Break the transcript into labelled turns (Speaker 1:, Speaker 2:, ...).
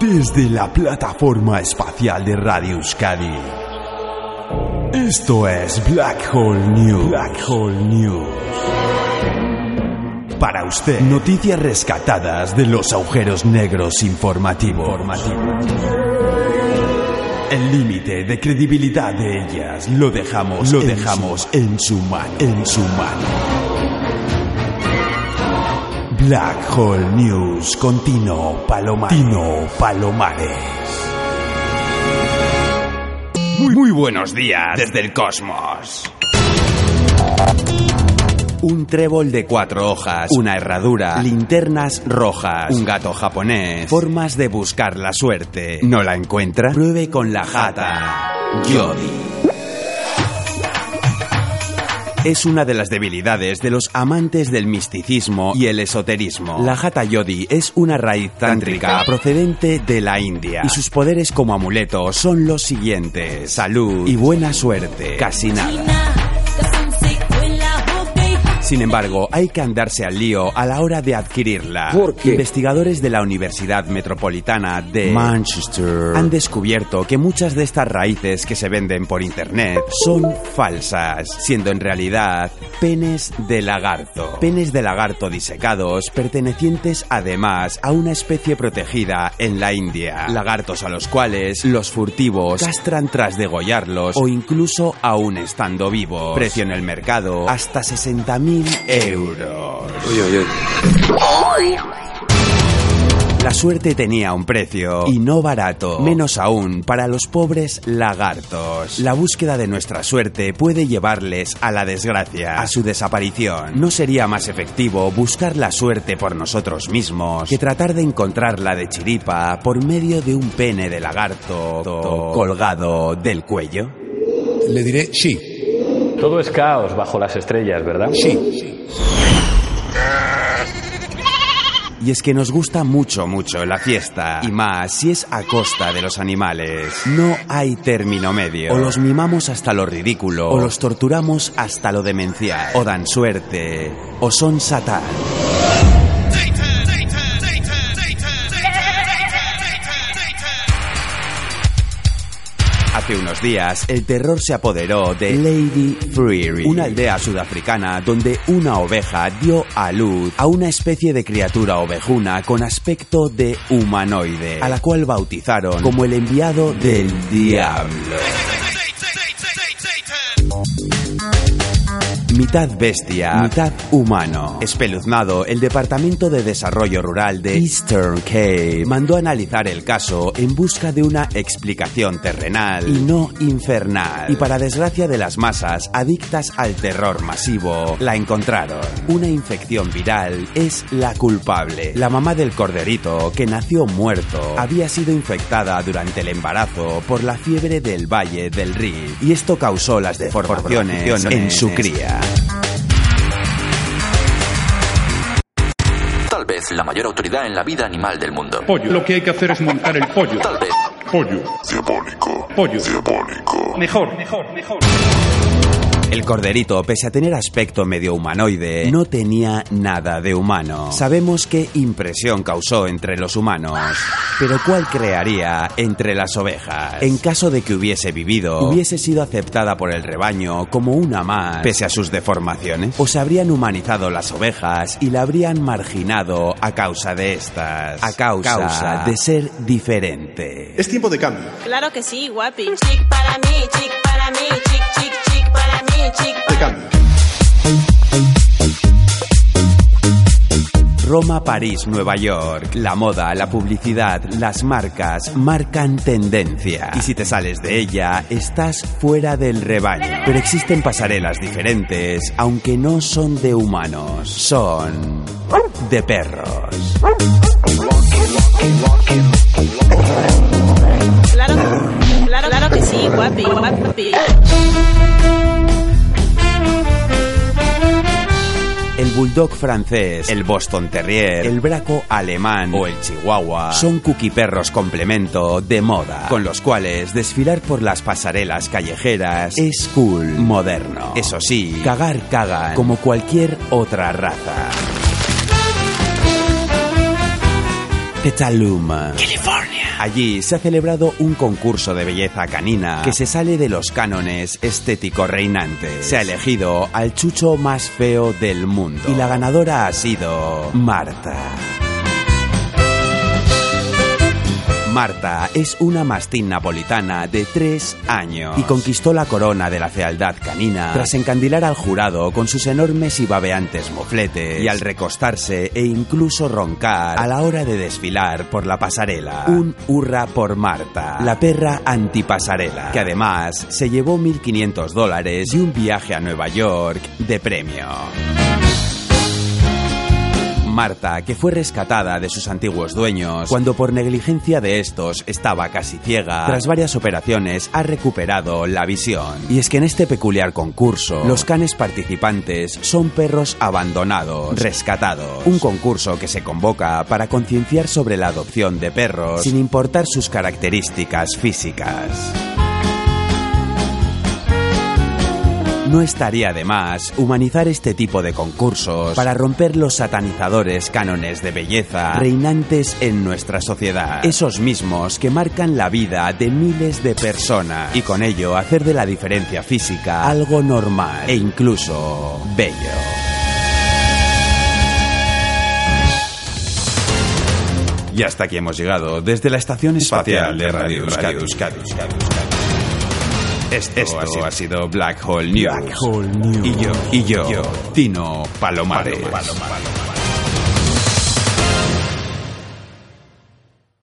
Speaker 1: Desde la plataforma espacial de Radio Euskadi. Esto es Black Hole News. Black Hole News. Para usted, noticias rescatadas de los agujeros negros informativos. El límite de credibilidad de ellas lo dejamos, lo dejamos en su mano, en su mano. Black Hole News con Tino Palomares. Tino Palomares. Muy, muy buenos días desde el cosmos. Un trébol de cuatro hojas, una herradura, linternas rojas, un gato japonés, formas de buscar la suerte. ¿No la encuentra? Pruebe con la jata. Yodi. Es una de las debilidades de los amantes del misticismo y el esoterismo. La Hatha Yodi es una raíz tántrica procedente de la India y sus poderes como amuleto son los siguientes: salud y buena suerte. Casi nada. Sin embargo, hay que andarse al lío a la hora de adquirirla.
Speaker 2: ¿Por qué?
Speaker 1: Investigadores de la Universidad Metropolitana de Manchester han descubierto que muchas de estas raíces que se venden por internet son falsas, siendo en realidad penes de lagarto. Penes de lagarto disecados pertenecientes además a una especie protegida en la India. Lagartos a los cuales los furtivos castran tras degollarlos o incluso aún estando vivos. Precio en el mercado hasta 60.000 euros.
Speaker 2: Uy, uy, uy.
Speaker 1: La suerte tenía un precio y no barato, menos aún para los pobres lagartos. La búsqueda de nuestra suerte puede llevarles a la desgracia, a su desaparición. ¿No sería más efectivo buscar la suerte por nosotros mismos que tratar de encontrarla de chiripa por medio de un pene de lagarto colgado del cuello?
Speaker 3: Le diré sí,
Speaker 4: Todo es caos bajo las estrellas, ¿verdad?
Speaker 3: sí.
Speaker 1: Y es que nos gusta mucho, mucho la fiesta. Y más si es a costa de los animales. No hay término medio. O los mimamos hasta lo ridículo. O los torturamos hasta lo demencial. O dan suerte. O son satán. Hace unos días, el terror se apoderó de Lady Freery, una aldea sudafricana donde una oveja dio a luz a una especie de criatura ovejuna con aspecto de humanoide, a la cual bautizaron como el enviado del diablo. Mitad bestia, mitad humano. Espeluznado, el Departamento de Desarrollo Rural de Eastern Cape mandó analizar el caso en busca de una explicación terrenal y no infernal. Y para desgracia de las masas adictas al terror masivo, la encontraron. Una infección viral es la culpable. La mamá del corderito, que nació muerto, había sido infectada durante el embarazo por la fiebre del Valle del Rift y esto causó las deformaciones en su cría.
Speaker 5: Vez la mayor autoridad en la vida animal del mundo.
Speaker 6: Pollo. Lo que hay que hacer es montar el pollo.
Speaker 5: Tal vez
Speaker 6: Pollo.
Speaker 7: Diabólico.
Speaker 6: Pollo.
Speaker 7: Diabólico.
Speaker 6: Mejor, mejor, mejor.
Speaker 1: El corderito, pese a tener aspecto medio humanoide, no tenía nada de humano. Sabemos qué impresión causó entre los humanos, pero ¿cuál crearía entre las ovejas? En caso de que hubiese vivido, hubiese sido aceptada por el rebaño como una más, pese a sus deformaciones, o se habrían humanizado las ovejas y la habrían marginado a causa de estas, a causa, de ser diferente.
Speaker 3: Es tiempo de cambio.
Speaker 8: Claro que sí, guapi. Chic para mí, chic para mí, chic, chic,
Speaker 1: Roma, París, Nueva York. La moda, la publicidad, las marcas marcan tendencia. Y si te sales de ella, estás fuera del rebaño. Pero existen pasarelas diferentes, aunque no son de humanos. Son de perros.
Speaker 8: Claro que sí, guapi, guapi.
Speaker 1: Bulldog francés, el Boston Terrier, el braco alemán o el chihuahua son perros complemento de moda, con los cuales desfilar por las pasarelas callejeras es cool, moderno. Eso sí, cagar cagan como cualquier otra raza. Petaluma, California. Allí se ha celebrado un concurso de belleza canina que se sale de los cánones estéticos reinantes. Se ha elegido al chucho más feo del mundo y la ganadora ha sido Marta. Marta es una mastín napolitana de tres años y conquistó la corona de la fealdad canina tras encandilar al jurado con sus enormes y babeantes mofletes y al recostarse e incluso roncar a la hora de desfilar por la pasarela. Un hurra por Marta, la perra antipasarela, que además se llevó 1.500 dólares y un viaje a Nueva York de premio. Marta, que fue rescatada de sus antiguos dueños cuando por negligencia de estos estaba casi ciega, tras varias operaciones ha recuperado la visión. Y es que en este peculiar concurso, los canes participantes son perros abandonados, rescatados. Un concurso que se convoca para concienciar sobre la adopción de perros sin importar sus características físicas. No estaría de más humanizar este tipo de concursos para romper los satanizadores cánones de belleza reinantes en nuestra sociedad. Esos mismos que marcan la vida de miles de personas y con ello hacer de la diferencia física algo normal e incluso bello. Y hasta aquí hemos llegado desde la estación espacial de Radio Euskadi. Esto, ha, sido, Black Hole News. Y yo, y yo, Tino Palomares.